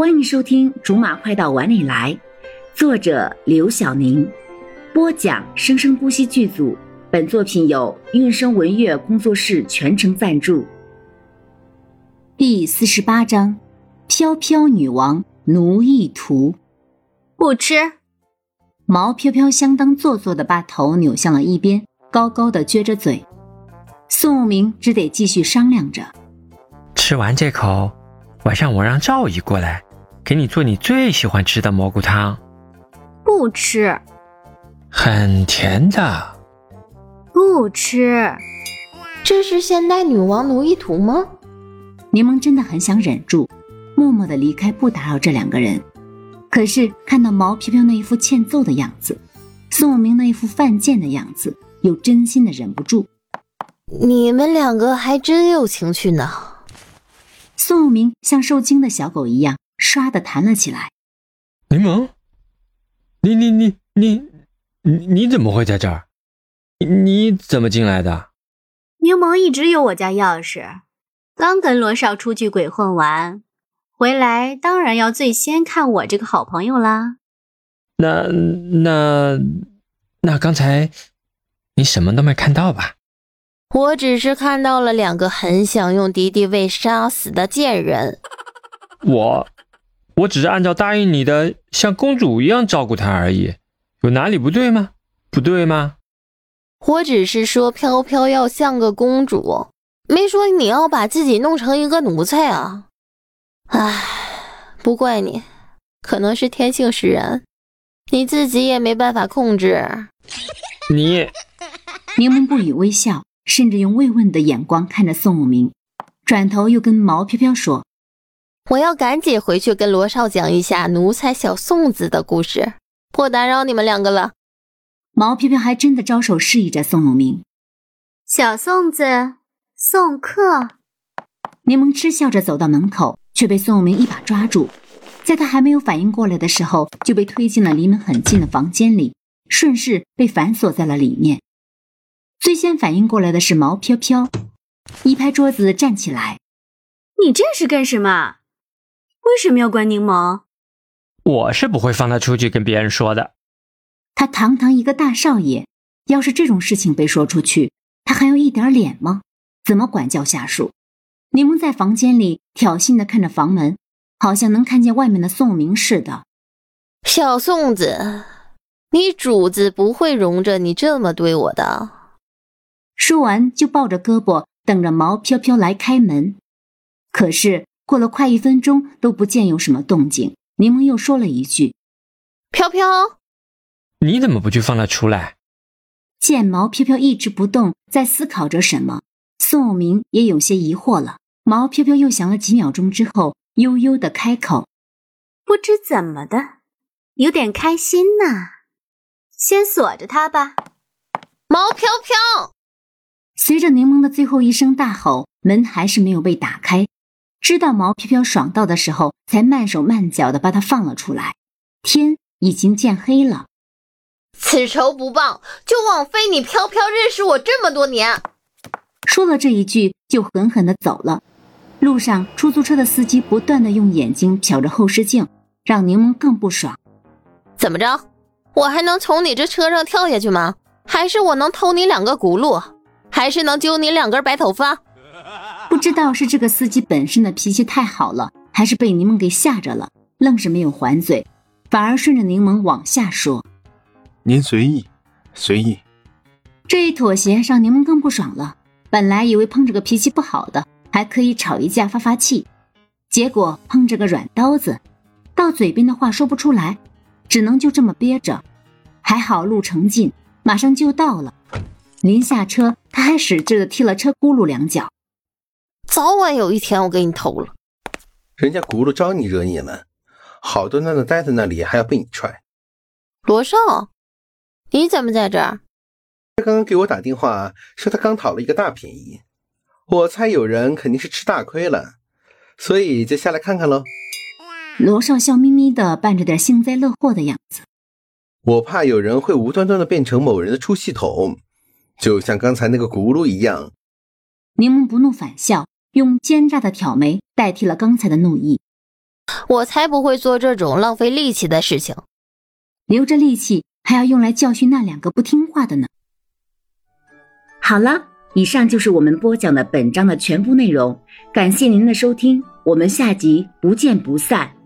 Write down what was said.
欢迎收听《竹马快到碗里来》，作者刘晓宁，播讲生生不息剧组。本作品由韵声文乐工作室全程赞助。第四十八章：飘飘女王奴役图。不吃。毛飘飘相当做作的把头扭向了一边，高高的撅着嘴。宋明只得继续商量着：吃完这口，晚上我让赵姨过来。给你做你最喜欢吃的蘑菇汤，不吃，很甜的，不吃。这是现代女王奴役图吗？柠檬真的很想忍住，默默的离开，不打扰这两个人。可是看到毛飘飘那一副欠揍的样子，宋明那一副犯贱的样子，又真心的忍不住。你们两个还真有情趣呢。宋明像受惊的小狗一样。唰的弹了起来。柠檬，你你你你你你怎么会在这儿？你怎么进来的？柠檬一直有我家钥匙，刚跟罗少出去鬼混完，回来当然要最先看我这个好朋友啦。那那那刚才你什么都没看到吧？我只是看到了两个很想用敌敌畏杀死的贱人。我。我只是按照答应你的，像公主一样照顾她而已，有哪里不对吗？不对吗？我只是说飘飘要像个公主，没说你要把自己弄成一个奴才啊！唉，不怪你，可能是天性使然，你自己也没办法控制。你，柠檬不语微笑，甚至用慰问的眼光看着宋武明，转头又跟毛飘飘说。我要赶紧回去跟罗少讲一下奴才小宋子的故事，不打扰你们两个了。毛飘飘还真的招手示意着宋永明。小宋子送客。柠檬嗤笑着走到门口，却被宋永明一把抓住，在他还没有反应过来的时候，就被推进了离门很近的房间里，顺势被反锁在了里面。最先反应过来的是毛飘飘，一拍桌子站起来：“你这是干什么？”为什么要关柠檬？我是不会放他出去跟别人说的。他堂堂一个大少爷，要是这种事情被说出去，他还有一点脸吗？怎么管教下属？柠檬在房间里挑衅的看着房门，好像能看见外面的宋明似的。小宋子，你主子不会容着你这么对我的。说完就抱着胳膊等着毛飘飘来开门，可是。过了快一分钟都不见有什么动静，柠檬又说了一句：“飘飘，你怎么不去放他出来？”见毛飘飘一直不动，在思考着什么，宋明也有些疑惑了。毛飘飘又想了几秒钟之后，悠悠的开口：“不知怎么的，有点开心呢。先锁着它吧。”毛飘飘，随着柠檬的最后一声大吼，门还是没有被打开。知道毛飘飘爽到的时候，才慢手慢脚的把他放了出来。天已经渐黑了，此仇不报，就枉费你飘飘认识我这么多年。说了这一句，就狠狠的走了。路上，出租车的司机不断的用眼睛瞟着后视镜，让柠檬更不爽。怎么着？我还能从你这车上跳下去吗？还是我能偷你两个轱辘？还是能揪你两根白头发？不知道是这个司机本身的脾气太好了，还是被柠檬给吓着了，愣是没有还嘴，反而顺着柠檬往下说：“您随意，随意。”这一妥协让柠檬更不爽了。本来以为碰着个脾气不好的，还可以吵一架发发气，结果碰着个软刀子，到嘴边的话说不出来，只能就这么憋着。还好路程近，马上就到了。临下车，他还使劲的踢了车轱辘两脚。早晚有一天我给你偷了。人家轱辘招你惹你了，好端端的待在那里还要被你踹。罗少，你怎么在这儿？他刚刚给我打电话说他刚讨了一个大便宜，我猜有人肯定是吃大亏了，所以就下来看看喽。罗少笑眯眯的，扮着点幸灾乐祸的样子。我怕有人会无端端的变成某人的出气筒，就像刚才那个轱辘一样。柠檬不怒反笑。用奸诈的挑眉代替了刚才的怒意，我才不会做这种浪费力气的事情。留着力气还要用来教训那两个不听话的呢。好了，以上就是我们播讲的本章的全部内容，感谢您的收听，我们下集不见不散。